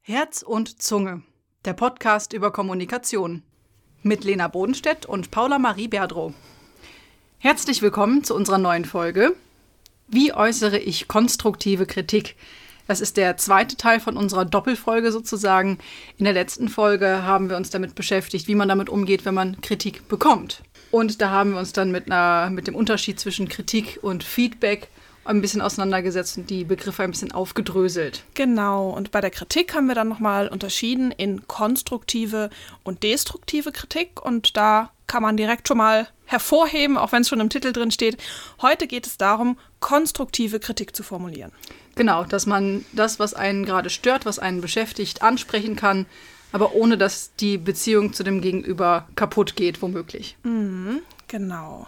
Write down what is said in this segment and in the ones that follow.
Herz und Zunge. Der Podcast über Kommunikation. Mit Lena Bodenstedt und Paula Marie Berdrow. Herzlich willkommen zu unserer neuen Folge. Wie äußere ich konstruktive Kritik? Das ist der zweite Teil von unserer Doppelfolge sozusagen. In der letzten Folge haben wir uns damit beschäftigt, wie man damit umgeht, wenn man Kritik bekommt. Und da haben wir uns dann mit, einer, mit dem Unterschied zwischen Kritik und Feedback ein bisschen auseinandergesetzt und die Begriffe ein bisschen aufgedröselt. Genau, und bei der Kritik haben wir dann nochmal unterschieden in konstruktive und destruktive Kritik. Und da kann man direkt schon mal hervorheben, auch wenn es schon im Titel drin steht. Heute geht es darum, konstruktive Kritik zu formulieren. Genau, dass man das, was einen gerade stört, was einen beschäftigt, ansprechen kann, aber ohne dass die Beziehung zu dem Gegenüber kaputt geht, womöglich. Mhm, genau.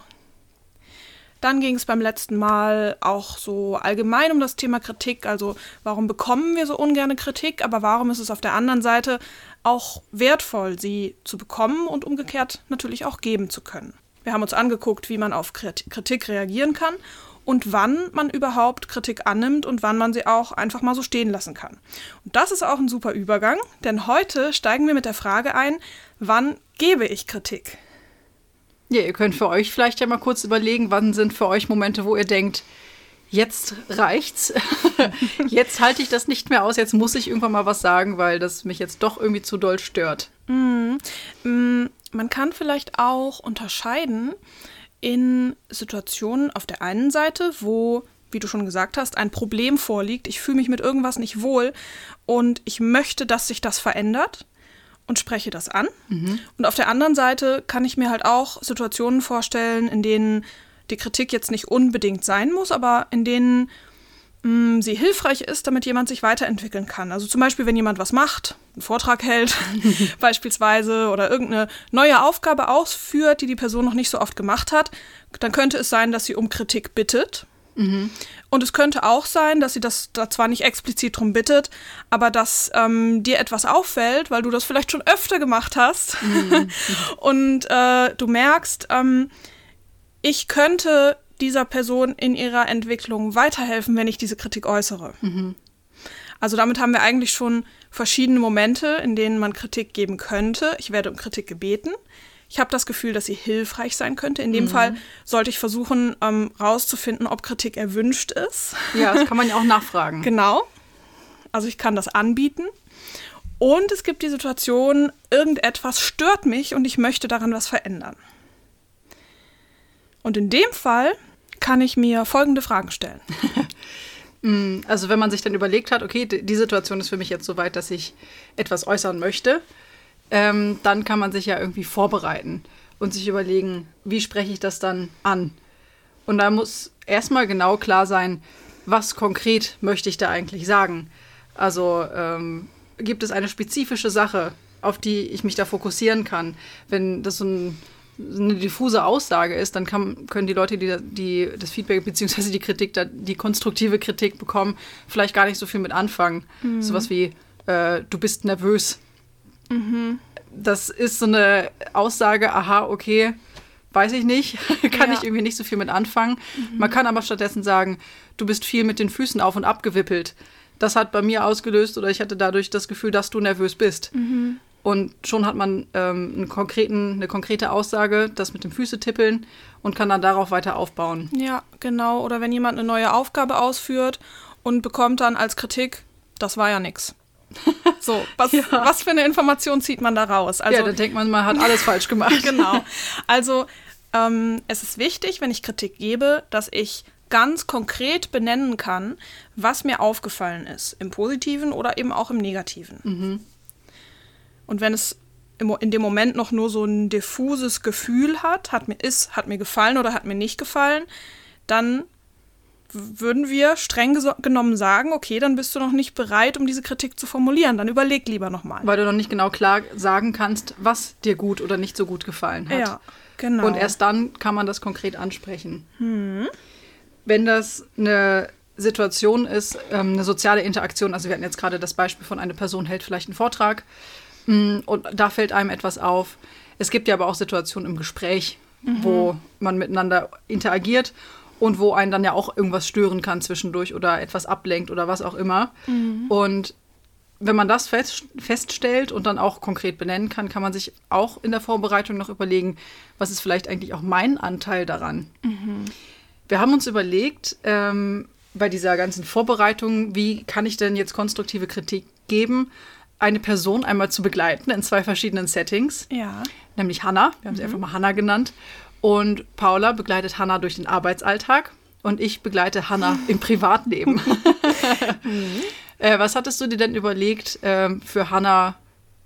Dann ging es beim letzten Mal auch so allgemein um das Thema Kritik. Also warum bekommen wir so ungerne Kritik, aber warum ist es auf der anderen Seite auch wertvoll, sie zu bekommen und umgekehrt natürlich auch geben zu können. Wir haben uns angeguckt, wie man auf Kritik reagieren kann und wann man überhaupt Kritik annimmt und wann man sie auch einfach mal so stehen lassen kann. Und das ist auch ein super Übergang, denn heute steigen wir mit der Frage ein, wann gebe ich Kritik? Ja, ihr könnt für euch vielleicht ja mal kurz überlegen, wann sind für euch Momente, wo ihr denkt, jetzt reicht's. jetzt halte ich das nicht mehr aus, jetzt muss ich irgendwann mal was sagen, weil das mich jetzt doch irgendwie zu doll stört. Mm, mm, man kann vielleicht auch unterscheiden in Situationen auf der einen Seite, wo, wie du schon gesagt hast, ein Problem vorliegt, ich fühle mich mit irgendwas nicht wohl und ich möchte, dass sich das verändert und spreche das an. Mhm. Und auf der anderen Seite kann ich mir halt auch Situationen vorstellen, in denen die Kritik jetzt nicht unbedingt sein muss, aber in denen mh, sie hilfreich ist, damit jemand sich weiterentwickeln kann. Also zum Beispiel, wenn jemand was macht, einen Vortrag hält beispielsweise oder irgendeine neue Aufgabe ausführt, die die Person noch nicht so oft gemacht hat, dann könnte es sein, dass sie um Kritik bittet Mhm. Und es könnte auch sein, dass sie das da zwar nicht explizit drum bittet, aber dass ähm, dir etwas auffällt, weil du das vielleicht schon öfter gemacht hast mhm. und äh, du merkst, ähm, ich könnte dieser Person in ihrer Entwicklung weiterhelfen, wenn ich diese Kritik äußere. Mhm. Also damit haben wir eigentlich schon verschiedene Momente, in denen man Kritik geben könnte. Ich werde um Kritik gebeten. Ich habe das Gefühl, dass sie hilfreich sein könnte. In dem mhm. Fall sollte ich versuchen, ähm, rauszufinden, ob Kritik erwünscht ist. Ja, das kann man ja auch nachfragen. genau. Also ich kann das anbieten. Und es gibt die Situation, irgendetwas stört mich und ich möchte daran was verändern. Und in dem Fall kann ich mir folgende Fragen stellen. Mm, also wenn man sich dann überlegt hat, okay, die Situation ist für mich jetzt so weit, dass ich etwas äußern möchte, ähm, dann kann man sich ja irgendwie vorbereiten und sich überlegen, wie spreche ich das dann an. Und da muss erstmal genau klar sein, was konkret möchte ich da eigentlich sagen. Also ähm, gibt es eine spezifische Sache, auf die ich mich da fokussieren kann. Wenn das so, ein, eine diffuse Aussage ist, dann kann, können die Leute, die, die das Feedback bzw. die Kritik, die konstruktive Kritik bekommen, vielleicht gar nicht so viel mit anfangen. Mhm. Sowas wie, äh, du bist nervös Mhm. Das ist so eine Aussage, aha, okay, weiß ich nicht, kann ja. ich irgendwie nicht so viel mit anfangen. Mhm. Man kann aber stattdessen sagen, du bist viel mit den Füßen auf und ab gewippelt. Das hat bei mir ausgelöst oder ich hatte dadurch das Gefühl, dass du nervös bist. Mhm. Und schon hat man ähm, eine konkrete Aussage, das mit dem Füße tippeln und kann dann darauf weiter aufbauen. Ja, genau. Oder wenn jemand eine neue Aufgabe ausführt und bekommt dann als Kritik, das war ja nichts. So, was, ja. was für eine Information zieht man da raus? Also, ja, da denkt man, man hat alles falsch gemacht. genau. Also, ähm, es ist wichtig, wenn ich Kritik gebe, dass ich ganz konkret benennen kann, was mir aufgefallen ist, im positiven oder eben auch im negativen. Mhm. Und wenn es in dem Moment noch nur so ein diffuses Gefühl hat, hat mir ist, hat mir gefallen oder hat mir nicht gefallen, dann würden wir streng genommen sagen, okay, dann bist du noch nicht bereit, um diese Kritik zu formulieren. Dann überleg lieber nochmal. Weil du noch nicht genau klar sagen kannst, was dir gut oder nicht so gut gefallen hat. Ja, genau. Und erst dann kann man das konkret ansprechen. Hm. Wenn das eine Situation ist, ähm, eine soziale Interaktion, also wir hatten jetzt gerade das Beispiel von einer Person hält vielleicht einen Vortrag und da fällt einem etwas auf. Es gibt ja aber auch Situationen im Gespräch, wo man miteinander interagiert und wo einen dann ja auch irgendwas stören kann zwischendurch oder etwas ablenkt oder was auch immer. Und wenn man das fest, feststellt und dann auch konkret benennen kann, kann man sich auch in der Vorbereitung noch überlegen, was ist vielleicht eigentlich auch mein Anteil daran. Wir haben uns überlegt, ähm, bei dieser ganzen Vorbereitung, wie kann ich denn jetzt konstruktive Kritik geben, eine Person einmal zu begleiten in zwei verschiedenen Settings, Ja. nämlich Hannah, wir haben sie einfach mal Hannah genannt, und Paula begleitet Hannah durch den Arbeitsalltag. Und ich begleite Hannah im Privatleben. äh, was hattest du dir denn überlegt ähm, für Hannah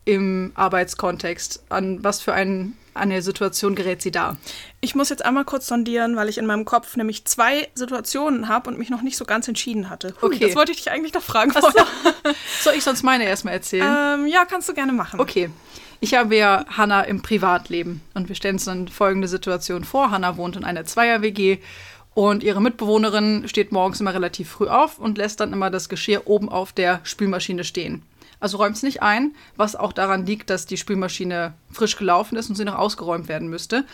im Arbeitskontext? An was für ein, eine Situation gerät sie da? Ich muss jetzt einmal kurz sondieren, weil ich in meinem Kopf nämlich zwei Situationen habe und mich noch nicht so ganz entschieden hatte. Hui, Okay. Das wollte ich dich eigentlich noch fragen. So. Soll ich sonst meine erstmal erzählen? Ähm, ja, kannst du gerne machen. Okay. Ich habe ja Hannah im Privatleben und wir stellen uns dann folgende Situation vor. Hannah wohnt in einer Zweier-WG und ihre Mitbewohnerin steht morgens immer relativ früh auf und lässt dann immer das Geschirr oben auf der Spülmaschine stehen. Also räumt es nicht ein, was auch daran liegt, dass die Spülmaschine frisch gelaufen ist und sie noch ausgeräumt werden müsste.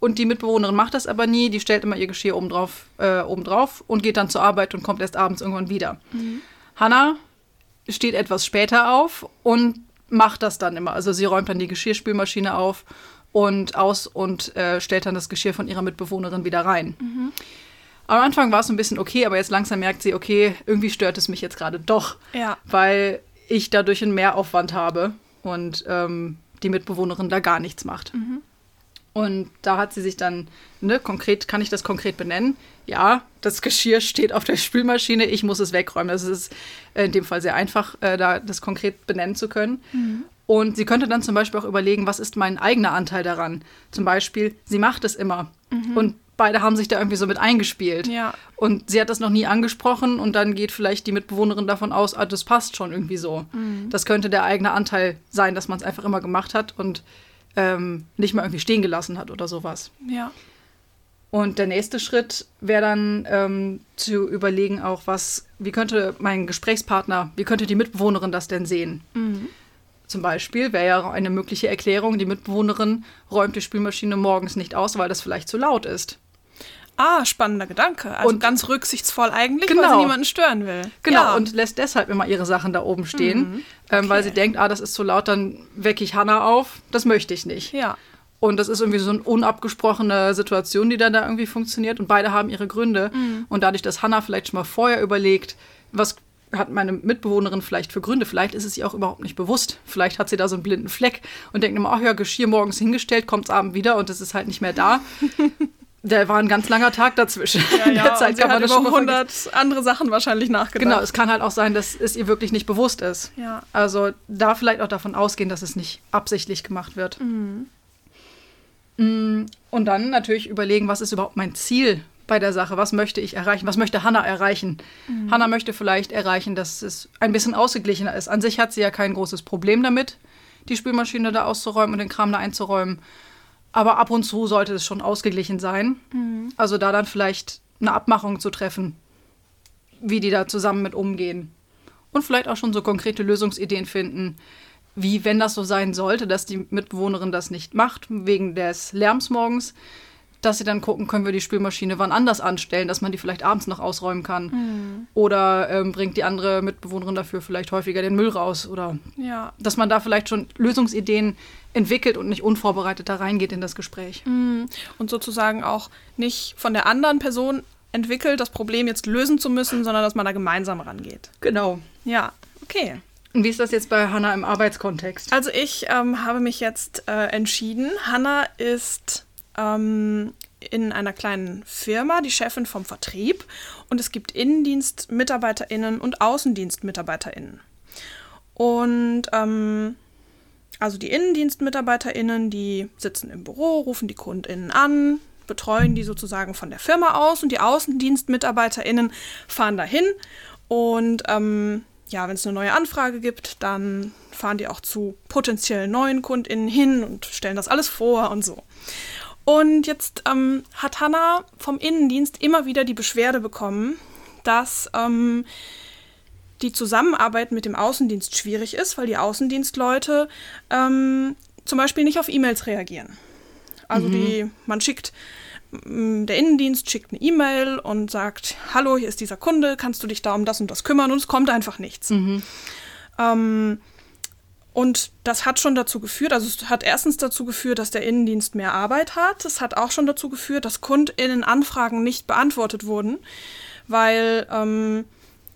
Und die Mitbewohnerin macht das aber nie, die stellt immer ihr Geschirr oben drauf, äh, oben drauf und geht dann zur Arbeit und kommt erst abends irgendwann wieder. Hannah steht etwas später auf und macht das dann immer. Also sie räumt dann die Geschirrspülmaschine auf und aus und äh, stellt dann das Geschirr von ihrer Mitbewohnerin wieder rein. Am Anfang war es ein bisschen okay, aber jetzt langsam merkt sie, okay, irgendwie stört es mich jetzt gerade doch, Ja. weil ich dadurch einen Mehraufwand habe und ähm, die Mitbewohnerin da gar nichts macht. Und da hat sie sich dann, ne, konkret, kann ich das konkret benennen? Ja, das Geschirr steht auf der Spülmaschine, ich muss es wegräumen. Das ist in dem Fall sehr einfach, äh, da das konkret benennen zu können. Und sie könnte dann zum Beispiel auch überlegen, was ist mein eigener Anteil daran? Zum Beispiel, sie macht es immer. Und beide haben sich da irgendwie so mit eingespielt. Ja. Und sie hat das noch nie angesprochen und dann geht vielleicht die Mitbewohnerin davon aus, ah, das passt schon irgendwie so. Das könnte der eigene Anteil sein, dass man es einfach immer gemacht hat und ähm, nicht mal irgendwie stehen gelassen hat oder sowas. Ja. Und der nächste Schritt wäre dann ähm, zu überlegen auch, was, wie könnte mein Gesprächspartner, wie könnte die Mitbewohnerin das denn sehen? Zum Beispiel wäre ja eine mögliche Erklärung, die Mitbewohnerin räumt die Spülmaschine morgens nicht aus, weil das vielleicht zu laut ist. Ah, spannender Gedanke. Also Und- ganz rücksichtsvoll eigentlich, weil Genau. sie niemanden stören will. Genau, Ja. und lässt deshalb immer ihre Sachen da oben stehen, ähm, weil Okay. sie denkt, ah, das ist zu laut, dann wecke ich Hannah auf. Das möchte ich nicht. Ja. Und das ist irgendwie so eine unabgesprochene Situation, die dann da irgendwie funktioniert. Und beide haben ihre Gründe. Und dadurch, dass Hannah vielleicht schon mal vorher überlegt, was hat meine Mitbewohnerin vielleicht für Gründe, vielleicht ist es ihr auch überhaupt nicht bewusst. Vielleicht hat sie da so einen blinden Fleck und denkt immer, ach ja, Geschirr morgens hingestellt, kommt abends wieder und es ist halt nicht mehr da. Der war ein ganz langer Tag dazwischen. Ja, In ja, der und Zeit sie kann man hat über schon mal vergessen. 100 andere Sachen wahrscheinlich nachgedacht. Genau, es kann halt auch sein, dass es ihr wirklich nicht bewusst ist. Ja. Also da vielleicht auch davon ausgehen, dass es nicht absichtlich gemacht wird. Mm, Und dann natürlich überlegen, was ist überhaupt mein Ziel bei der Sache? Was möchte ich erreichen? Was möchte Hannah erreichen? Hannah möchte vielleicht erreichen, dass es ein bisschen ausgeglichener ist. An sich hat sie ja kein großes Problem damit, die Spülmaschine da auszuräumen und den Kram da einzuräumen. Aber ab und zu sollte es schon ausgeglichen sein. Also da dann vielleicht eine Abmachung zu treffen, wie die da zusammen mit umgehen. Und vielleicht auch schon so konkrete Lösungsideen finden, wie wenn das so sein sollte, dass die Mitbewohnerin das nicht macht, wegen des Lärms morgens, dass sie dann gucken, können wir die Spülmaschine wann anders anstellen, dass man die vielleicht abends noch ausräumen kann. Oder ähm, bringt die andere Mitbewohnerin dafür vielleicht häufiger den Müll raus. Oder Ja. dass man da vielleicht schon Lösungsideen entwickelt und nicht unvorbereitet da reingeht in das Gespräch. Und sozusagen auch nicht von der anderen Person entwickelt, das Problem jetzt lösen zu müssen, sondern dass man da gemeinsam rangeht. Genau. Ja, okay. Und wie ist das jetzt bei Hannah im Arbeitskontext? Also ich ähm, habe mich jetzt äh, entschieden. Hanna ist ähm, in einer kleinen Firma die Chefin vom Vertrieb und es gibt Innendienstmitarbeiterinnen und Außendienstmitarbeiterinnen. Und ähm, also die Innendienstmitarbeiterinnen, die sitzen im Büro, rufen die Kundinnen an, betreuen die sozusagen von der Firma aus und die Außendienstmitarbeiterinnen fahren dahin und ähm, ja, wenn es eine neue Anfrage gibt, dann fahren die auch zu potenziell neuen KundInnen hin und stellen das alles vor und so. Und jetzt ähm, hat Hanna vom Innendienst immer wieder die Beschwerde bekommen, dass ähm, die Zusammenarbeit mit dem Außendienst schwierig ist, weil die Außendienstleute ähm, zum Beispiel nicht auf E-Mails reagieren. Also die, man schickt, der Innendienst schickt eine E-Mail und sagt, hallo, hier ist dieser Kunde, kannst du dich da um das und das kümmern? Und es kommt einfach nichts. Ähm, und das hat schon dazu geführt, also es hat erstens dazu geführt, dass der Innendienst mehr Arbeit hat. Es hat auch schon dazu geführt, dass KundInnen-Anfragen nicht beantwortet wurden, weil ähm,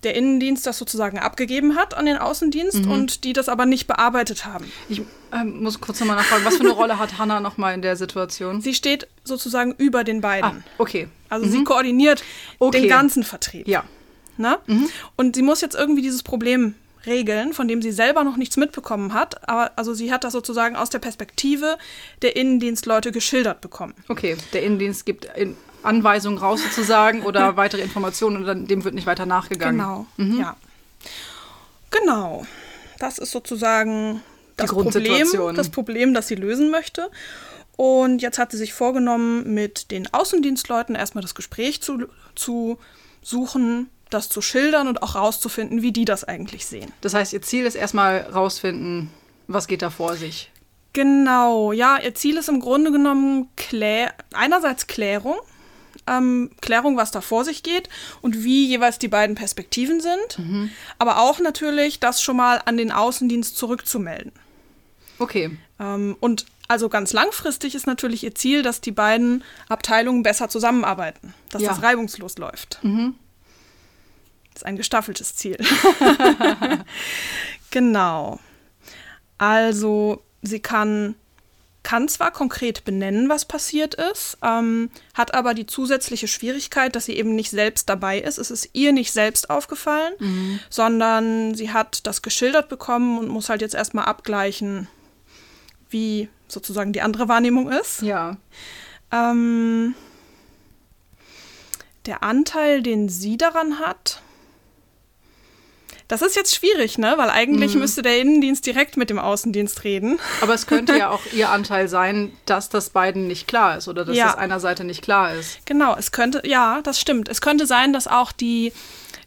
der Innendienst das sozusagen abgegeben hat an den Außendienst und die das aber nicht bearbeitet haben. Ich ähm, muss kurz nochmal nachfragen, was für eine Rolle hat Hannah nochmal in der Situation? Sie steht sozusagen über den beiden. ah, okay. Also sie koordiniert Okay. den ganzen Vertrieb. Ja. Ne? Und sie muss jetzt irgendwie dieses Problem regeln, von dem sie selber noch nichts mitbekommen hat. Aber also sie hat das sozusagen aus der Perspektive der Innendienstleute geschildert bekommen. Okay, der Innendienst gibt in Anweisungen raus sozusagen oder weitere Informationen und dann, dem wird nicht weiter nachgegangen. Genau. Ja. Genau. Das ist sozusagen das Problem, das Problem, das sie lösen möchte. Und jetzt hat sie sich vorgenommen, mit den Außendienstleuten erstmal das Gespräch zu, zu suchen, das zu schildern und auch rauszufinden, wie die das eigentlich sehen. Das heißt, ihr Ziel ist erstmal rausfinden, was geht da vor sich. Genau, ja, ihr Ziel ist im Grunde genommen Klä einerseits Klärung, ähm, Klärung, was da vor sich geht und wie jeweils die beiden Perspektiven sind, aber auch natürlich das schon mal an den Außendienst zurückzumelden. Okay. Ähm, und also ganz langfristig ist natürlich ihr Ziel, dass die beiden Abteilungen besser zusammenarbeiten, dass Ja. das reibungslos läuft. Das ist ein gestaffeltes Ziel. genau. Also sie kann, kann zwar konkret benennen, was passiert ist, ähm, hat aber die zusätzliche Schwierigkeit, dass sie eben nicht selbst dabei ist. Es ist ihr nicht selbst aufgefallen, sondern sie hat das geschildert bekommen und muss halt jetzt erstmal abgleichen, wie sozusagen die andere Wahrnehmung ist. Ja. Ähm, der Anteil, den sie daran hat, das ist jetzt schwierig, ne? Weil eigentlich müsste der Innendienst direkt mit dem Außendienst reden. Aber es könnte ja auch ihr Anteil sein, dass das beiden nicht klar ist oder dass Ja. das einer Seite nicht klar ist. Genau, es könnte, ja, das stimmt. Es könnte sein, dass auch die,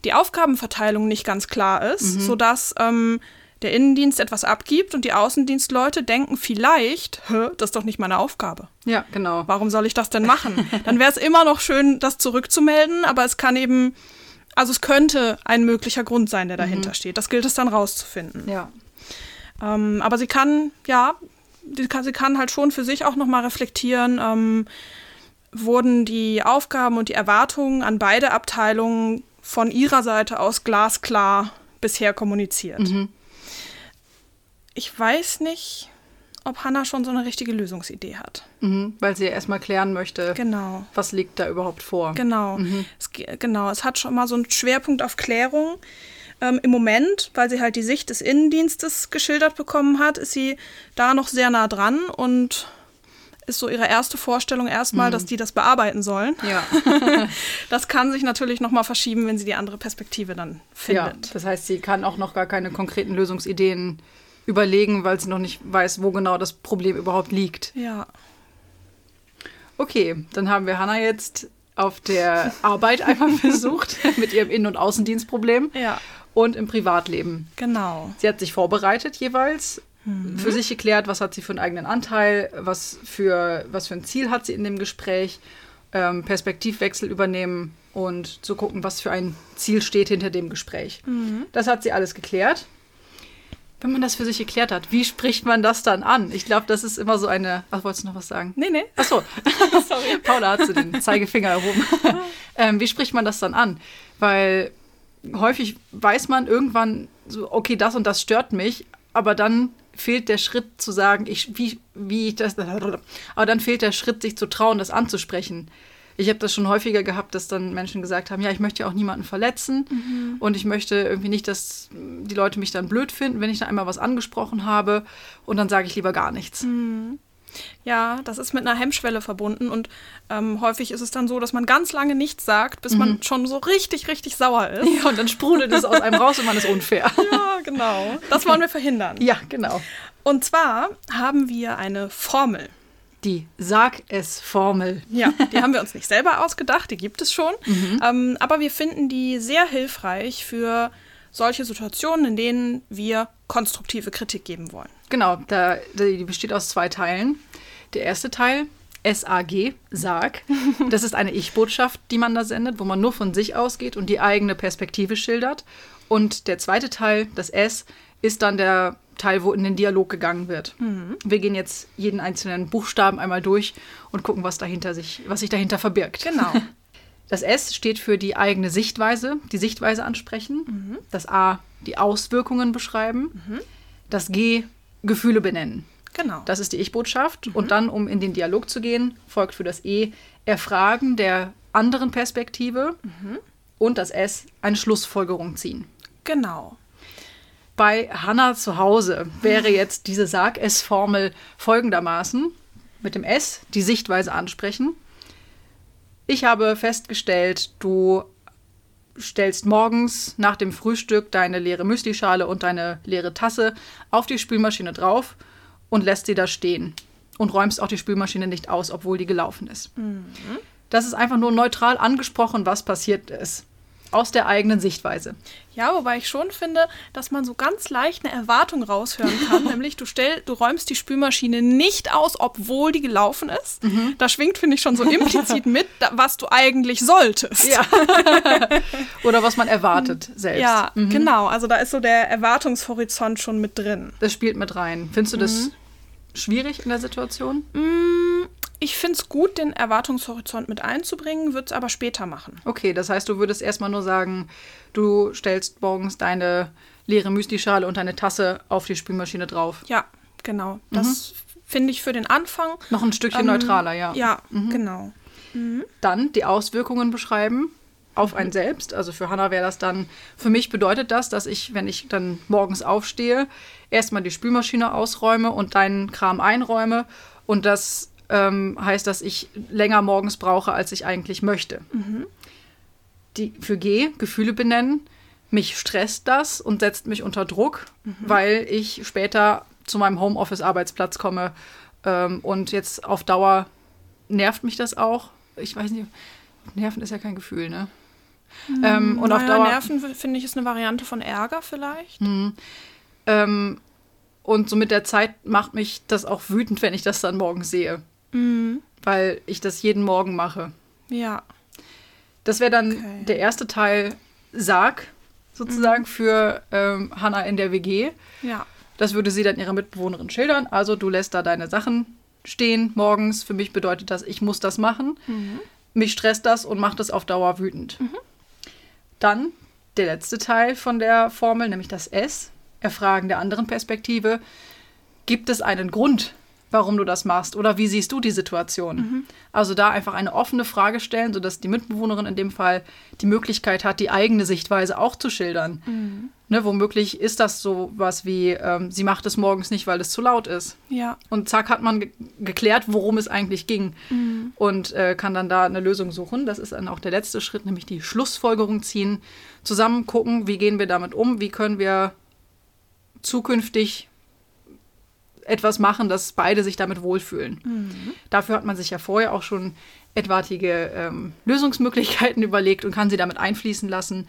die Aufgabenverteilung nicht ganz klar ist, sodass ähm, der Innendienst etwas abgibt und die Außendienstleute denken vielleicht, das ist doch nicht meine Aufgabe. Ja, genau. Warum soll ich das denn machen? Dann wäre es immer noch schön, das zurückzumelden, aber es kann eben, also es könnte ein möglicher Grund sein, der dahinter steht. Das gilt es dann rauszufinden. Ja. Ähm, aber sie kann, ja, die kann, sie kann halt schon für sich auch nochmal reflektieren, ähm, wurden die Aufgaben und die Erwartungen an beide Abteilungen von ihrer Seite aus glasklar bisher kommuniziert. Ich weiß nicht, ob Hannah schon so eine richtige Lösungsidee hat. Mhm. Weil sie ja erstmal klären möchte, Genau. was liegt da überhaupt vor. Genau. Es, ge- genau, es hat schon mal so einen Schwerpunkt auf Klärung. Ähm, Im Moment, weil sie halt die Sicht des Innendienstes geschildert bekommen hat, ist sie da noch sehr nah dran und ist so ihre erste Vorstellung erstmal, dass die das bearbeiten sollen. Ja. Das kann sich natürlich noch mal verschieben, wenn sie die andere Perspektive dann ja. findet. Das heißt, sie kann auch noch gar keine konkreten Lösungsideen überlegen, weil sie noch nicht weiß, wo genau das Problem überhaupt liegt. Ja. Okay, dann haben wir Hannah jetzt auf der Arbeit einmal versucht mit ihrem Innen- und Außendienstproblem Ja, und im Privatleben. genau. Sie hat sich vorbereitet jeweils, für sich geklärt, was hat sie für einen eigenen Anteil, was für, was für ein Ziel hat sie in dem Gespräch, ähm, Perspektivwechsel übernehmen und zu gucken, was für ein Ziel steht hinter dem Gespräch. Das hat sie alles geklärt. Wenn man das für sich geklärt hat, wie spricht man das dann an? Ich glaube, das ist immer so eine. Ach, wolltest du noch was sagen? Nee, nee. Achso, sorry. Paula hat so den Zeigefinger erhoben. ähm, wie spricht man das dann an? Weil häufig weiß man irgendwann so, okay, das und das stört mich, aber dann fehlt der Schritt zu sagen, ich, wie, wie ich das, aber dann fehlt der Schritt, sich zu trauen, das anzusprechen. Ich habe das schon häufiger gehabt, dass dann Menschen gesagt haben, ja, ich möchte ja auch niemanden verletzen und ich möchte irgendwie nicht, dass die Leute mich dann blöd finden, wenn ich da einmal was angesprochen habe und dann sage ich lieber gar nichts. Ja, das ist mit einer Hemmschwelle verbunden und ähm, häufig ist es dann so, dass man ganz lange nichts sagt, bis man schon so richtig, richtig sauer ist. Ja, und dann sprudelt es aus einem raus und man ist unfair. Ja, genau. Das wollen wir verhindern. Ja, genau. Und zwar haben wir eine Formel. Die Sag es Formel. Ja, die haben wir uns nicht selber ausgedacht, die gibt es schon. Ähm, aber wir finden die sehr hilfreich für solche Situationen, in denen wir konstruktive Kritik geben wollen. Genau, da, die besteht aus zwei Teilen. Der erste Teil SAG, Sag. Das ist eine Ich-Botschaft, die man da sendet, wo man nur von sich ausgeht und die eigene Perspektive schildert. Und der zweite Teil, das S, ist dann der Teil, wo in den Dialog gegangen wird. Wir gehen jetzt jeden einzelnen Buchstaben einmal durch und gucken, was dahinter sich, was sich dahinter verbirgt. Genau. Das S steht für die eigene Sichtweise, die Sichtweise ansprechen. Das A, die Auswirkungen beschreiben. Das G, Gefühle benennen. Genau. Das ist die Ich-Botschaft. Und dann, um in den Dialog zu gehen, folgt für das E Erfragen der anderen Perspektive. Und das S, eine Schlussfolgerung ziehen. genau. Bei Hannah zu Hause wäre jetzt diese Sag-Es-Formel folgendermaßen. Mit dem S die Sichtweise ansprechen. Ich habe festgestellt, du stellst morgens nach dem Frühstück deine leere Müslischale und deine leere Tasse auf die Spülmaschine drauf und lässt sie da stehen. Und räumst auch die Spülmaschine nicht aus, obwohl die gelaufen ist. Das ist einfach nur neutral angesprochen, was passiert ist. Aus der eigenen Sichtweise. Ja, wobei ich schon finde, dass man so ganz leicht eine Erwartung raushören kann, nämlich du stell, du räumst die Spülmaschine nicht aus, obwohl die gelaufen ist. Mhm. Da schwingt, finde ich, schon so implizit mit, was du eigentlich solltest. Ja. Oder was man erwartet selbst. Ja, Mhm. genau. Also da ist so der Erwartungshorizont schon mit drin. Das spielt mit rein. Findest du das Mhm. schwierig in der Situation? Ich finde es gut, den Erwartungshorizont mit einzubringen, würde es aber später machen. Okay, das heißt, du würdest erstmal nur sagen, du stellst morgens deine leere Müslischale und deine Tasse auf die Spülmaschine drauf. Ja, genau. Das finde ich für den Anfang. Noch ein Stückchen ähm, neutraler, ja. Ja, genau. Dann die Auswirkungen beschreiben auf einen selbst. Also für Hannah wäre das dann, für mich bedeutet das, dass ich, wenn ich dann morgens aufstehe, erstmal die Spülmaschine ausräume und deinen Kram einräume. Und das ähm, heißt, dass ich länger morgens brauche, als ich eigentlich möchte. Die, für G, Gefühle benennen. Mich stresst das und setzt mich unter Druck, weil ich später zu meinem Homeoffice-Arbeitsplatz komme. Ähm, und jetzt auf Dauer nervt mich das auch. Ich weiß nicht, Nerven ist ja kein Gefühl, ne? Ähm, und auf naja, Dauer. Nerven, finde ich, ist eine Variante von Ärger vielleicht. Ähm, und so mit der Zeit macht mich das auch wütend, wenn ich das dann morgens sehe. Mhm. Weil ich das jeden Morgen mache. Ja. Das wäre dann Okay. der erste Teil Sarg sozusagen für ähm, Hannah in der WG. Ja. Das würde sie dann ihrer Mitbewohnerin schildern. Also du lässt da deine Sachen stehen morgens. Für mich bedeutet das, ich muss das machen. Mich stresst das und macht das auf Dauer wütend. Dann der letzte Teil von der Formel, nämlich das S. Erfragen der anderen Perspektive. Gibt es einen Grund, warum du das machst? Oder wie siehst du die Situation? Also da einfach eine offene Frage stellen, sodass die Mitbewohnerin in dem Fall die Möglichkeit hat, die eigene Sichtweise auch zu schildern. Ne, womöglich ist das so was wie, ähm, sie macht es morgens nicht, weil es zu laut ist. Ja. Und zack hat man ge geklärt, worum es eigentlich ging. Und äh, kann dann da eine Lösung suchen. Das ist dann auch der letzte Schritt, nämlich die Schlussfolgerung ziehen. Zusammen gucken, wie gehen wir damit um, wie können wir zukünftig etwas machen, dass beide sich damit wohlfühlen. Dafür hat man sich ja vorher auch schon etwaige ähm, Lösungsmöglichkeiten überlegt und kann sie damit einfließen lassen.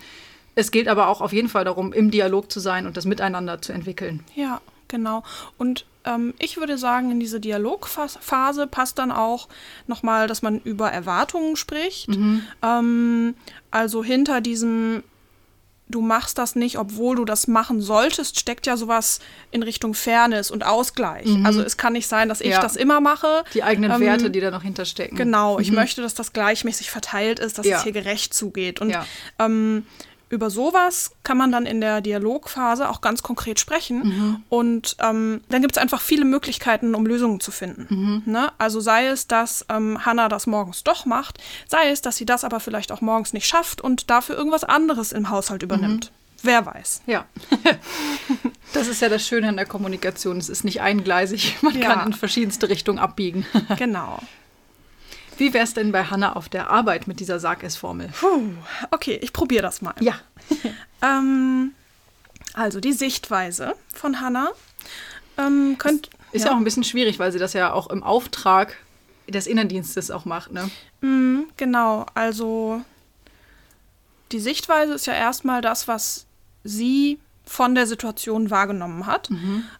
Es gilt aber auch auf jeden Fall darum, im Dialog zu sein und das Miteinander zu entwickeln. Ja, genau. Und ähm, ich würde sagen, in diese Dialogphase passt dann auch nochmal, dass man über Erwartungen spricht. Ähm, also hinter diesem, du machst das nicht, obwohl du das machen solltest, steckt ja sowas in Richtung Fairness und Ausgleich. Also es kann nicht sein, dass ich Ja. das immer mache. Die eigenen Ähm, Werte, die da noch hinterstecken. Genau, ich möchte, dass das gleichmäßig verteilt ist, dass Ja. es hier gerecht zugeht. Und Ja. ähm, über sowas kann man dann in der Dialogphase auch ganz konkret sprechen. Mhm. Und ähm, dann gibt es einfach viele Möglichkeiten, um Lösungen zu finden. Mhm. Ne? Also sei es, dass ähm, Hannah das morgens doch macht, sei es, dass sie das aber vielleicht auch morgens nicht schafft und dafür irgendwas anderes im Haushalt übernimmt. Mhm. Wer weiß. Ja. das ist ja das Schöne an der Kommunikation. Es ist nicht eingleisig. Man Ja. kann in verschiedenste Richtungen abbiegen. genau. Wie wäre es denn bei Hannah auf der Arbeit mit dieser Sag-Es-Formel? Puh, okay, ich probiere das mal. Ja. Ähm, also die Sichtweise von Hannah ähm, könnt, Ist ja. auch ein bisschen schwierig, weil sie das ja auch im Auftrag des Innendienstes auch macht, ne? Mm, genau, also die Sichtweise ist ja erstmal das, was sie von der Situation wahrgenommen hat.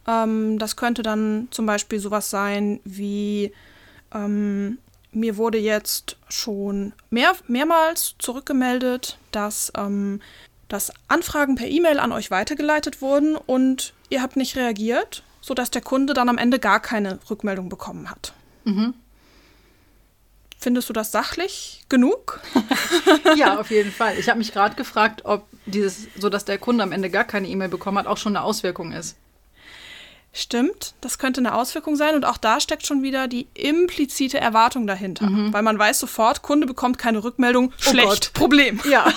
Ähm, das könnte dann zum Beispiel sowas sein wie, ähm, mir wurde jetzt schon mehr, mehrmals zurückgemeldet, dass, ähm, dass Anfragen per E-Mail an euch weitergeleitet wurden und ihr habt nicht reagiert, sodass der Kunde dann am Ende gar keine Rückmeldung bekommen hat. Mhm. Findest du das sachlich genug? ja, auf jeden Fall. Ich habe mich gerade gefragt, ob dieses, so dass der Kunde am Ende gar keine E-Mail bekommen hat, auch schon eine Auswirkung ist. Stimmt, das könnte eine Auswirkung sein und auch da steckt schon wieder die implizite Erwartung dahinter, Mhm. weil man weiß sofort, Kunde bekommt keine Rückmeldung, Oh schlecht, Gott. Problem. Ja.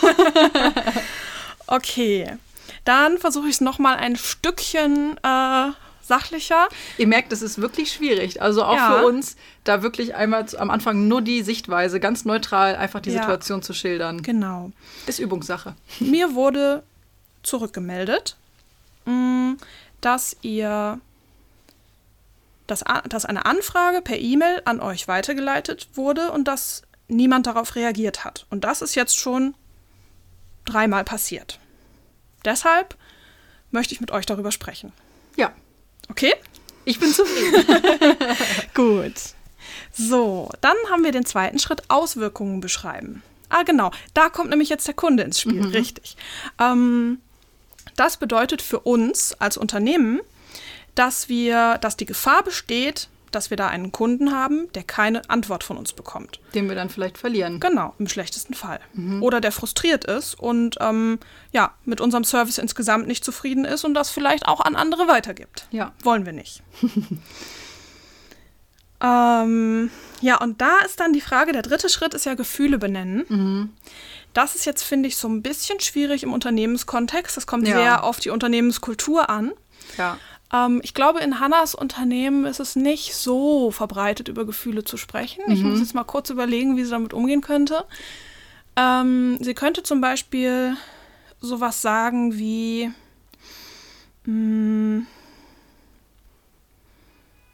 Okay, dann versuche ich es nochmal ein Stückchen äh, sachlicher. Ihr merkt, es ist wirklich schwierig. Also auch Ja. für uns, da wirklich einmal am Anfang nur die Sichtweise, ganz neutral einfach die Ja. Situation zu schildern. Genau. Ist Übungssache. Mir wurde zurückgemeldet, mh, dass ihr dass, dass eine Anfrage per E-Mail an euch weitergeleitet wurde und dass niemand darauf reagiert hat. Und das ist jetzt schon dreimal passiert. Deshalb möchte ich mit euch darüber sprechen. Ja, Okay? ich bin zufrieden. Gut. So, dann haben wir den zweiten Schritt, Auswirkungen beschreiben. Ah, genau. Da kommt nämlich jetzt der Kunde ins Spiel, richtig. Ähm, das bedeutet für uns als Unternehmen, dass wir, dass die Gefahr besteht, dass wir da einen Kunden haben, der keine Antwort von uns bekommt. Den wir dann vielleicht verlieren. Genau, im schlechtesten Fall. Oder der frustriert ist und ähm, ja, mit unserem Service insgesamt nicht zufrieden ist und das vielleicht auch an andere weitergibt. Ja. Wollen wir nicht. ähm, ja, und da ist dann die Frage, der dritte Schritt ist ja Gefühle benennen. Das ist jetzt, finde ich, so ein bisschen schwierig im Unternehmenskontext. Das kommt Ja. sehr auf die Unternehmenskultur an. Ja. Ähm, ich glaube, in Hannas Unternehmen ist es nicht so verbreitet, über Gefühle zu sprechen. Ich Mhm. muss jetzt mal kurz überlegen, wie sie damit umgehen könnte. Ähm, sie könnte zum Beispiel sowas sagen wie, mm,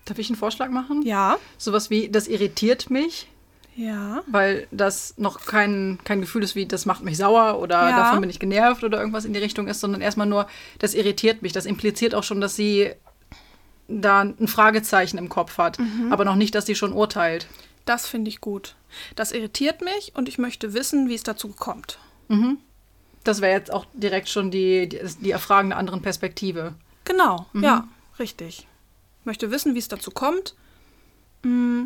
Darf ich einen Vorschlag machen? ja, Sowas wie, das irritiert mich, ja, weil das noch kein, kein Gefühl ist wie, das macht mich sauer oder Ja. davon bin ich genervt oder irgendwas in die Richtung ist, sondern erstmal nur, das irritiert mich. Das impliziert auch schon, dass sie da ein Fragezeichen im Kopf hat, Mhm. aber noch nicht, dass sie schon urteilt. das finde ich gut. Das irritiert mich und ich möchte wissen, wie es dazu kommt. Das wäre jetzt auch direkt schon die, die, die Erfragen einer anderen Perspektive. Genau, ja, richtig. Ich möchte wissen, wie es dazu kommt. Mm,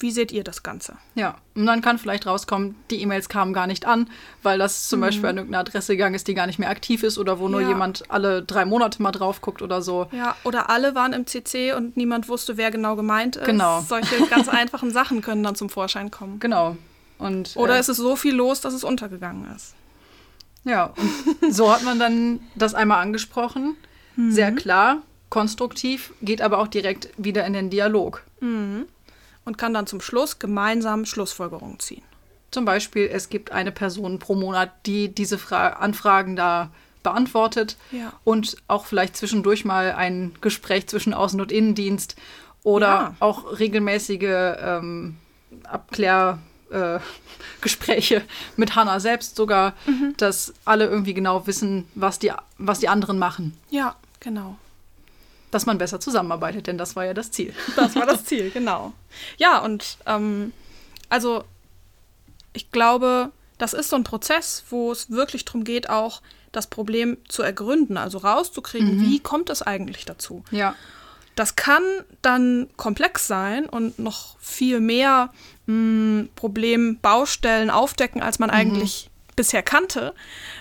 Wie seht ihr das Ganze? Ja, und dann kann vielleicht rauskommen, die E-Mails kamen gar nicht an, weil das zum Beispiel an irgendeine Adresse gegangen ist, die gar nicht mehr aktiv ist oder wo nur Mhm. Ja. jemand alle drei Monate mal drauf guckt oder so. Ja, oder alle waren im CC und niemand wusste, wer genau gemeint ist. Genau. Solche ganz einfachen Sachen können dann zum Vorschein kommen. Genau. Und, Oder äh, es ist so viel los, dass es untergegangen ist. Ja, und so hat man dann das einmal angesprochen. Mhm. Sehr klar, konstruktiv, geht aber auch direkt wieder in den Dialog. Und kann dann zum Schluss gemeinsam Schlussfolgerungen ziehen. Zum Beispiel, es gibt eine Person pro Monat, die diese Fra Anfragen da beantwortet Ja. und auch vielleicht zwischendurch mal ein Gespräch zwischen Außen- und Innendienst oder Ja. auch regelmäßige ähm, Abklär. Äh, mit Hannah selbst sogar, Mhm. dass alle irgendwie genau wissen, was die, was die anderen machen. Ja, genau. Dass man besser zusammenarbeitet, denn das war ja das Ziel. Das war das Ziel, genau. Ja, und ähm, also ich glaube, das ist so ein Prozess, wo es wirklich darum geht, auch das Problem zu ergründen, also rauszukriegen, wie kommt es eigentlich dazu. Ja. Das kann dann komplex sein und noch viel mehr mh, Problembaustellen aufdecken, als man eigentlich bisher kannte.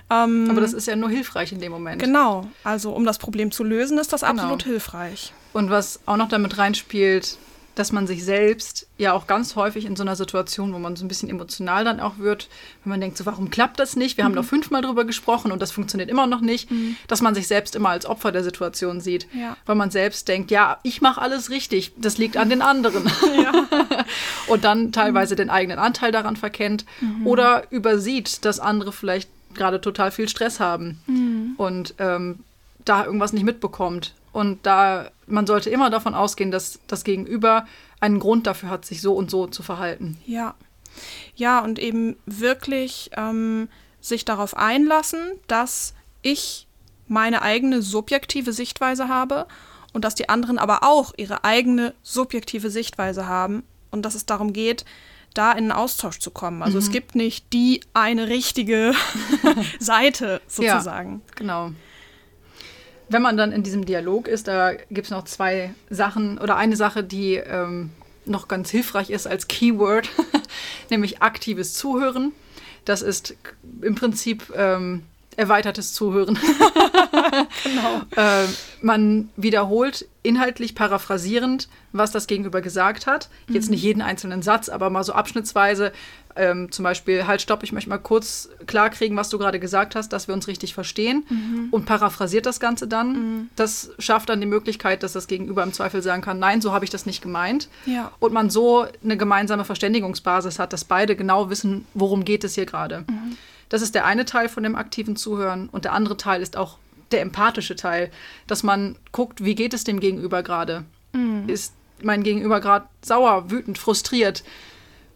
Ähm, Aber das ist ja nur hilfreich in dem Moment. genau, also um das Problem zu lösen, ist das Genau. absolut hilfreich. Und was auch noch damit reinspielt, dass man sich selbst ja auch ganz häufig in so einer Situation, wo man so ein bisschen emotional dann auch wird, wenn man denkt, so warum klappt das nicht? Wir haben doch fünfmal drüber gesprochen und das funktioniert immer noch nicht, dass man sich selbst immer als Opfer der Situation sieht. Ja. Weil man selbst denkt, ja, ich mache alles richtig, das liegt an den anderen. und dann teilweise den eigenen Anteil daran verkennt oder übersieht, dass andere vielleicht gerade total viel Stress haben und ähm, da irgendwas nicht mitbekommt. Und da, man sollte immer davon ausgehen, dass das Gegenüber einen Grund dafür hat, sich so und so zu verhalten. Ja. Ja, und eben wirklich ähm, sich darauf einlassen, dass ich meine eigene subjektive Sichtweise habe und dass die anderen aber auch ihre eigene subjektive Sichtweise haben und dass es darum geht, da in einen Austausch zu kommen. Also Mhm. es gibt nicht die eine richtige Seite sozusagen. Ja, genau. Wenn man dann in diesem Dialog ist, da gibt es noch zwei Sachen oder eine Sache, die ähm, noch ganz hilfreich ist als Keyword, nämlich aktives Zuhören. Das ist im Prinzip ähm, erweitertes Zuhören. Genau. äh, man wiederholt inhaltlich paraphrasierend, was das Gegenüber gesagt hat. Jetzt nicht jeden einzelnen Satz, aber mal so abschnittsweise. Ähm, zum Beispiel, halt, stopp, ich möchte mal kurz klarkriegen, was du gerade gesagt hast, dass wir uns richtig verstehen. Und paraphrasiert das Ganze dann. Das schafft dann die Möglichkeit, dass das Gegenüber im Zweifel sagen kann, nein, so habe ich das nicht gemeint. Ja. Und man so eine gemeinsame Verständigungsbasis hat, dass beide genau wissen, worum geht es hier gerade. Das ist der eine Teil von dem aktiven Zuhören. Und der andere Teil ist auch der empathische Teil, dass man guckt, wie geht es dem Gegenüber gerade? Ist mein Gegenüber gerade sauer, wütend, frustriert,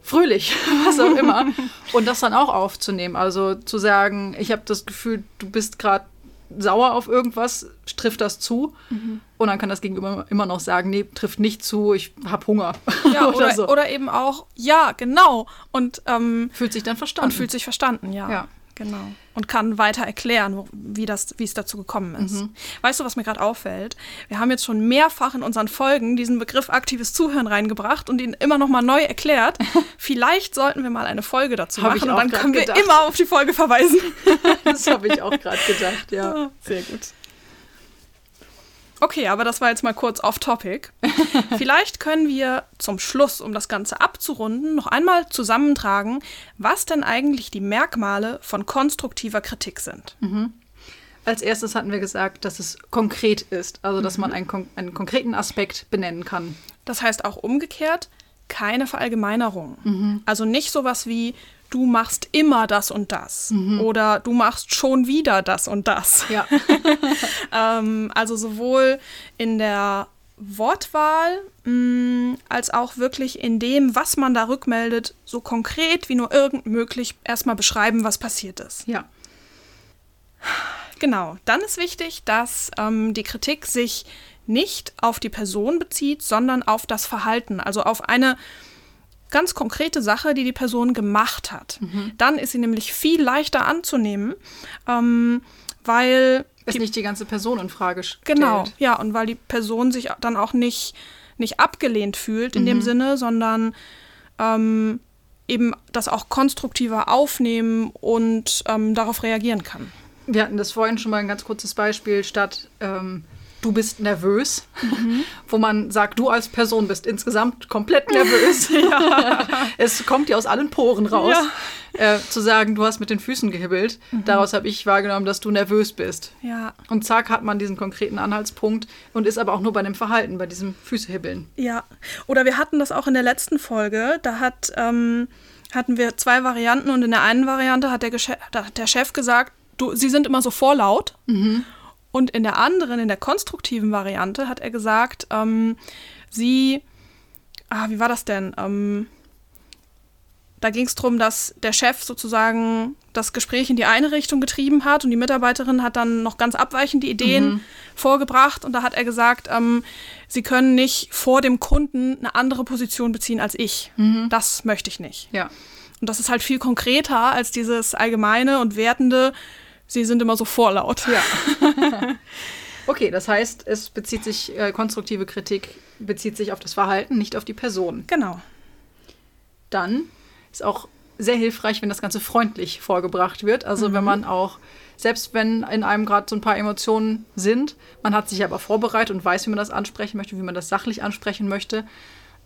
fröhlich, was auch immer. Und das dann auch aufzunehmen. Also zu sagen, ich habe das Gefühl, du bist gerade sauer auf irgendwas, trifft das zu. Und dann kann das Gegenüber immer noch sagen, nee, trifft nicht zu, ich habe Hunger. Ja, oder, so. oder eben auch, ja, genau. Und, ähm, Fühlt sich dann verstanden. und fühlt sich verstanden, ja. Ja. Genau. Und kann weiter erklären, wie, das, wie es dazu gekommen ist. Mhm. Weißt du, was mir gerade auffällt? Wir haben jetzt schon mehrfach in unseren Folgen diesen Begriff aktives Zuhören reingebracht und ihn immer noch mal neu erklärt. Vielleicht sollten wir mal eine Folge dazu Hab machen und dann können wir gedacht. immer auf die Folge verweisen. das habe ich auch gerade gedacht, ja. Sehr gut. Okay, aber das war jetzt mal kurz off-topic. Vielleicht können wir zum Schluss, um das Ganze abzurunden, noch einmal zusammentragen, was denn eigentlich die Merkmale von konstruktiver Kritik sind. Als erstes hatten wir gesagt, dass es konkret ist, also dass man einen, kon einen konkreten Aspekt benennen kann. Das heißt auch umgekehrt, keine Verallgemeinerung. Also nicht sowas wie, du machst immer das und das oder du machst schon wieder das und das. Ja. Ähm, also sowohl in der Wortwahl mh, als auch wirklich in dem, was man da rückmeldet, so konkret wie nur irgend möglich erstmal beschreiben, was passiert ist. ja. Genau, dann ist wichtig, dass ähm, die Kritik sich nicht auf die Person bezieht, sondern auf das Verhalten, also auf eine ganz konkrete Sache, die die Person gemacht hat. Dann ist sie nämlich viel leichter anzunehmen, ähm, weil Es nicht die ganze Person in Frage stellt. Genau, ja, und weil die Person sich dann auch nicht, nicht abgelehnt fühlt in dem Sinne, sondern ähm, eben das auch konstruktiver aufnehmen und ähm, darauf reagieren kann. Wir hatten das vorhin schon mal ein ganz kurzes Beispiel statt ähm, du bist nervös, wo man sagt, du als Person bist insgesamt komplett nervös. es kommt dir aus allen Poren raus. Äh, zu sagen, du hast mit den Füßen gehibbelt. Daraus habe ich wahrgenommen, dass du nervös bist. Ja, Und zack hat man diesen konkreten Anhaltspunkt und ist aber auch nur bei dem Verhalten, bei diesem Füßehibbeln. ja. Oder wir hatten das auch in der letzten Folge, da hat, ähm, hatten wir zwei Varianten und in der einen Variante hat der, Gesche hat der Chef gesagt, du, sie sind immer so vorlaut. Und in der anderen, in der konstruktiven Variante, hat er gesagt, ähm, sie, ah, wie war das denn? Ähm, da ging es darum, dass der Chef sozusagen das Gespräch in die eine Richtung getrieben hat und die Mitarbeiterin hat dann noch ganz abweichende Ideen vorgebracht und da hat er gesagt, ähm, sie können nicht vor dem Kunden eine andere Position beziehen als ich. Das möchte ich nicht. Ja. Und das ist halt viel konkreter als dieses allgemeine und wertende, sie sind immer so vorlaut. Ja. okay, das heißt, es bezieht sich, äh, konstruktive Kritik bezieht sich auf das Verhalten, nicht auf die Person. Genau. Dann ist auch sehr hilfreich, wenn das Ganze freundlich vorgebracht wird. Also wenn man auch, selbst wenn in einem gerade so ein paar Emotionen sind, man hat sich aber vorbereitet und weiß, wie man das ansprechen möchte, wie man das sachlich ansprechen möchte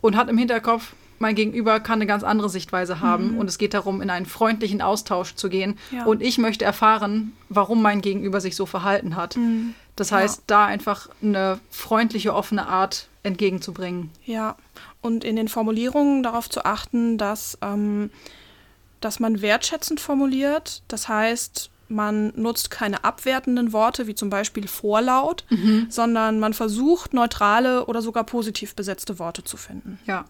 und hat im Hinterkopf, mein Gegenüber kann eine ganz andere Sichtweise haben und es geht darum, in einen freundlichen Austausch zu gehen. Ja. Und ich möchte erfahren, warum mein Gegenüber sich so verhalten hat. Das heißt, da einfach eine freundliche, offene Art entgegenzubringen. Ja, und in den Formulierungen darauf zu achten, dass, ähm, dass man wertschätzend formuliert. Das heißt, man nutzt keine abwertenden Worte wie zum Beispiel Vorlaut, sondern man versucht, neutrale oder sogar positiv besetzte Worte zu finden. Ja.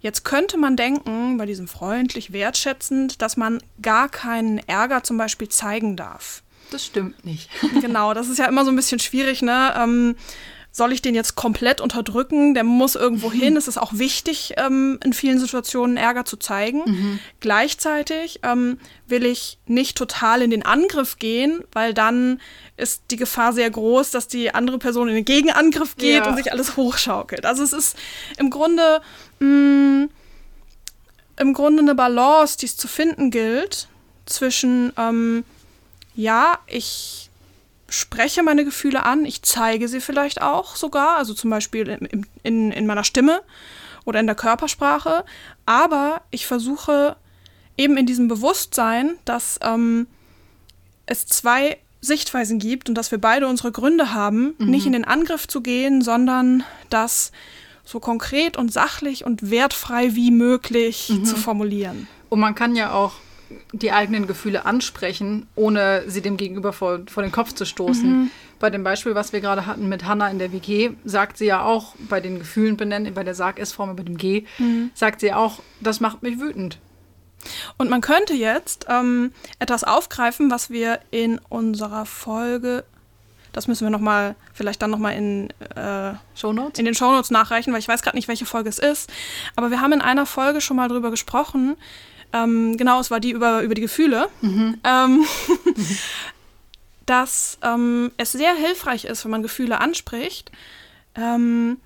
Jetzt könnte man denken, bei diesem freundlich wertschätzend, dass man gar keinen Ärger zum Beispiel zeigen darf. Das stimmt nicht. genau, das ist ja immer so ein bisschen schwierig, ne? Ähm, soll ich den jetzt komplett unterdrücken? Der muss irgendwo Mhm. hin. Es ist auch wichtig, ähm, in vielen Situationen Ärger zu zeigen. Mhm. Gleichzeitig ähm, will ich nicht total in den Angriff gehen, weil dann ist die Gefahr sehr groß, dass die andere Person in den Gegenangriff geht Ja. und sich alles hochschaukelt. Also es ist im Grunde mh, im Grunde eine Balance, die es zu finden gilt zwischen ähm, ja, ich spreche meine Gefühle an, ich zeige sie vielleicht auch sogar, also zum Beispiel im, in, in meiner Stimme oder in der Körpersprache, aber ich versuche eben in diesem Bewusstsein, dass ähm, es zwei Sichtweisen gibt und dass wir beide unsere Gründe haben, nicht in den Angriff zu gehen, sondern das so konkret und sachlich und wertfrei wie möglich zu formulieren. Und man kann ja auch die eigenen Gefühle ansprechen, ohne sie dem Gegenüber vor, vor den Kopf zu stoßen. Bei dem Beispiel, was wir gerade hatten mit Hannah in der WG, sagt sie ja auch bei den Gefühlen benennen, bei der Sag-Es-Form über dem G, sagt sie auch, das macht mich wütend. Und man könnte jetzt ähm, etwas aufgreifen, was wir in unserer Folge, das müssen wir noch mal, vielleicht dann noch mal in, äh, Shownotes? in den Shownotes nachreichen, weil ich weiß gerade nicht, welche Folge es ist. Aber wir haben in einer Folge schon mal drüber gesprochen. Ähm, genau, es war die über, über die Gefühle. Ähm, dass ähm, es sehr hilfreich ist, wenn man Gefühle anspricht, ähm,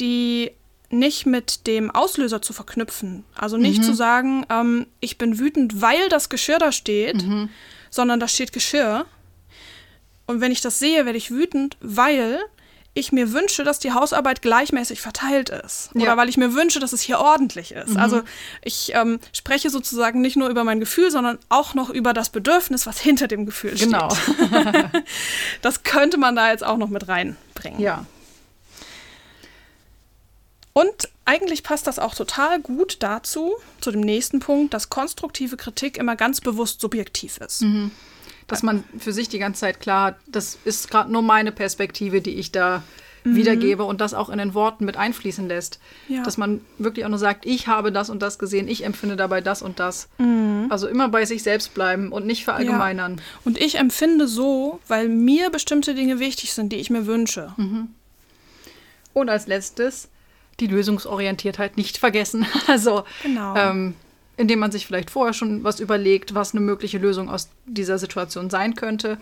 die nicht mit dem Auslöser zu verknüpfen. Also nicht zu sagen, ähm, ich bin wütend, weil das Geschirr da steht, sondern da steht Geschirr. Und wenn ich das sehe, werde ich wütend, weil ich mir wünsche, dass die Hausarbeit gleichmäßig verteilt ist. Oder Ja. weil ich mir wünsche, dass es hier ordentlich ist. Also ich ähm, spreche sozusagen nicht nur über mein Gefühl, sondern auch noch über das Bedürfnis, was hinter dem Gefühl steht. Genau. Das könnte man da jetzt auch noch mit reinbringen. Ja. Und eigentlich passt das auch total gut dazu, zu dem nächsten Punkt, dass konstruktive Kritik immer ganz bewusst subjektiv ist. Dass man für sich die ganze Zeit klar hat, das ist gerade nur meine Perspektive, die ich da wiedergebe und das auch in den Worten mit einfließen lässt. Ja. Dass man wirklich auch nur sagt, ich habe das und das gesehen, ich empfinde dabei das und das. Also immer bei sich selbst bleiben und nicht verallgemeinern. Und ich empfinde so, weil mir bestimmte Dinge wichtig sind, die ich mir wünsche. Und als letztes die Lösungsorientiertheit nicht vergessen. Also Genau. ähm, indem man sich vielleicht vorher schon was überlegt, was eine mögliche Lösung aus dieser Situation sein könnte.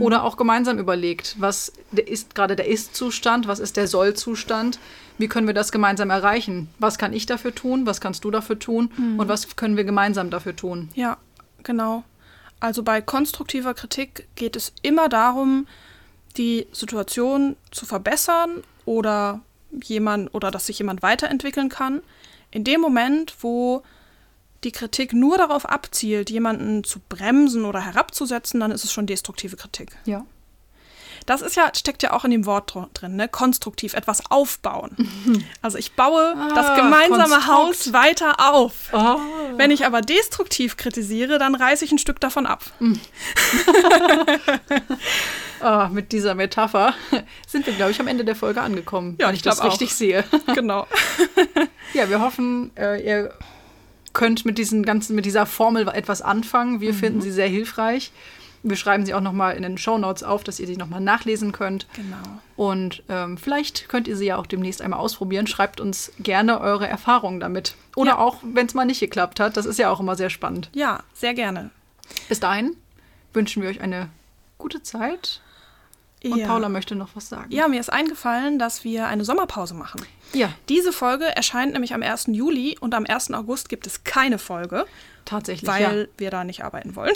Oder auch gemeinsam überlegt, was ist gerade der Ist-Zustand, was ist der Soll-Zustand, wie können wir das gemeinsam erreichen? Was kann ich dafür tun, was kannst du dafür tun und was können wir gemeinsam dafür tun? Ja, genau. Also bei konstruktiver Kritik geht es immer darum, die Situation zu verbessern oder jemand oder dass sich jemand weiterentwickeln kann. In dem Moment, wo die Kritik nur darauf abzielt, jemanden zu bremsen oder herabzusetzen, dann ist es schon destruktive Kritik. Ja. Das ist ja, steckt ja auch in dem Wort dr- drin, ne? Konstruktiv, etwas aufbauen. Also ich baue das Ah, gemeinsame Konstrukt. Haus weiter auf. Oh. Wenn ich aber destruktiv kritisiere, dann reiße ich ein Stück davon ab. Ah, mit dieser Metapher sind wir, glaube ich, am Ende der Folge angekommen, Ja, wenn ich ich das glaub auch. richtig sehe. genau. Ja, wir hoffen, äh, ihr könnt mit diesen ganzen, mit dieser Formel etwas anfangen. Wir finden sie sehr hilfreich. Wir schreiben sie auch nochmal in den Shownotes auf, dass ihr sie nochmal nachlesen könnt. Genau. Und ähm, vielleicht könnt ihr sie ja auch demnächst einmal ausprobieren. Schreibt uns gerne eure Erfahrungen damit. Oder Ja. auch, wenn es mal nicht geklappt hat. Das ist ja auch immer sehr spannend. Ja, sehr gerne. Bis dahin wünschen wir euch eine gute Zeit. Und ja. Paula möchte noch was sagen. Ja, mir ist eingefallen, dass wir eine Sommerpause machen. Ja, Diese Folge erscheint nämlich am 1. Juli und am 1. August gibt es keine Folge, tatsächlich. weil ja. wir da nicht arbeiten wollen.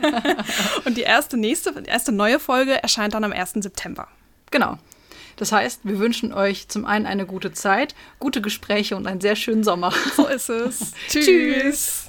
und die erste nächste, die erste neue Folge erscheint dann am 1. September. Genau. Das heißt, wir wünschen euch zum einen eine gute Zeit, gute Gespräche und einen sehr schönen Sommer. So ist es. Tschüss.